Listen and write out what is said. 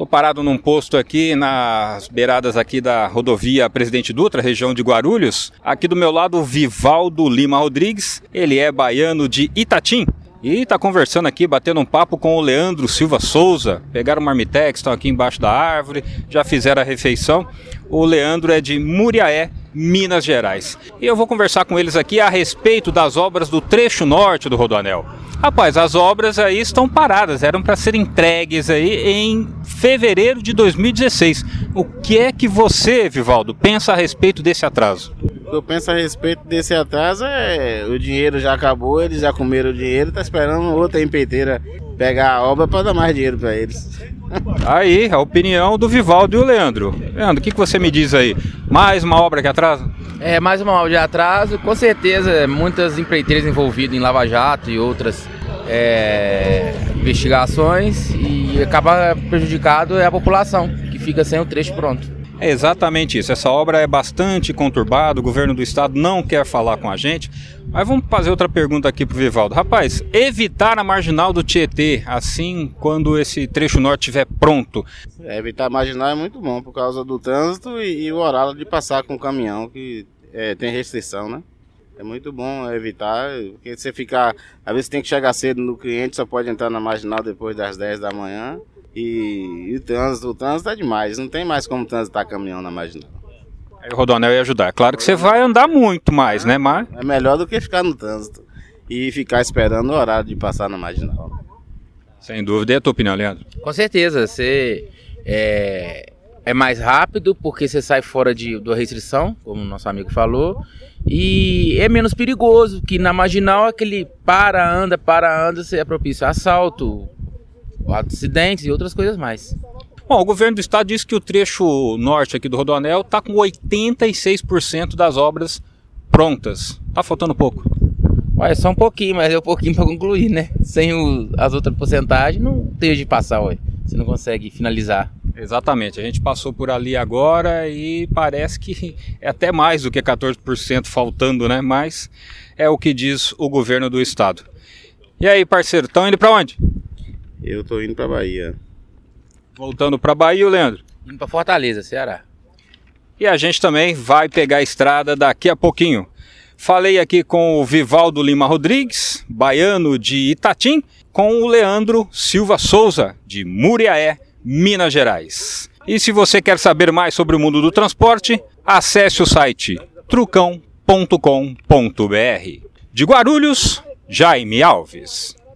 Estou parado num posto aqui nas beiradas aqui da rodovia Presidente Dutra, região de Guarulhos. Aqui do meu lado, Vivaldo Lima Rodrigues. Ele é baiano de Itatim. E está conversando aqui, batendo um papo com o Leandro Silva Souza. Pegaram o marmitex, estão aqui embaixo da árvore, já fizeram a refeição. O Leandro é de Muriaé, Minas Gerais. E eu vou conversar com eles aqui a respeito das obras do trecho norte do Rodoanel. Rapaz, as obras aí estão paradas, eram para ser entregues aí em fevereiro de 2016. O que é que você, Vivaldo, pensa a respeito desse atraso? O que eu penso a respeito desse atraso é o dinheiro já acabou, eles já comeram o dinheiro, tá esperando outra empreiteira pegar a obra para dar mais dinheiro para eles. Aí, a opinião do Vivaldo e o Leandro. Leandro, o que, que você me diz aí? Mais uma obra que atrasa? É, mais uma obra de atraso. Com certeza, muitas empreiteiras envolvidas em Lava Jato e outras é, investigações e acaba prejudicado é a população, que fica sem o trecho pronto. É exatamente isso. Essa obra é bastante conturbada, o governo do estado não quer falar com a gente. Mas vamos fazer outra pergunta aqui pro Vivaldo. Rapaz, evitar a marginal do Tietê, assim, quando esse trecho norte estiver pronto. É, evitar a marginal é muito bom por causa do trânsito e, e o horário de passar com o caminhão, que é, tem restrição, né? É muito bom evitar, porque você ficar. Às vezes tem que chegar cedo no cliente, só pode entrar na marginal depois das 10 da manhã. E, e o trânsito, o trânsito é demais, não tem mais como transitar caminhão na marginal. Aí o Rodonel ia ajudar. Claro que você vai andar muito mais, né, Mar? É melhor do que ficar no trânsito e ficar esperando o horário de passar na marginal. Sem dúvida. E a tua opinião, Leandro? Com certeza, você é, é mais rápido porque você sai fora de, da restrição, como o nosso amigo falou, e é menos perigoso, que na marginal aquele para, anda, para, anda, você é propício a assalto, acidentes e outras coisas mais. Bom, o governo do estado disse que o trecho norte aqui do Rodoanel está com 86% das obras prontas. Tá faltando pouco. Olha, só um pouquinho, mas é um pouquinho para concluir, né? Sem o, as outras porcentagens, não tem de passar, ué. Você não consegue finalizar. Exatamente, a gente passou por ali agora e parece que é até mais do que 14% faltando, né? Mas é o que diz o governo do estado. E aí, parceiro, estão indo para onde? Eu tô indo para Bahia. Voltando para Bahia, Leandro? Indo para Fortaleza, Ceará. E a gente também vai pegar a estrada daqui a pouquinho. Falei aqui com o Vivaldo Lima Rodrigues, baiano de Itatim, com o Leandro Silva Souza, de Muriaé, Minas Gerais. E se você quer saber mais sobre o mundo do transporte, acesse o site trucão.com.br. De Guarulhos, Jaime Alves.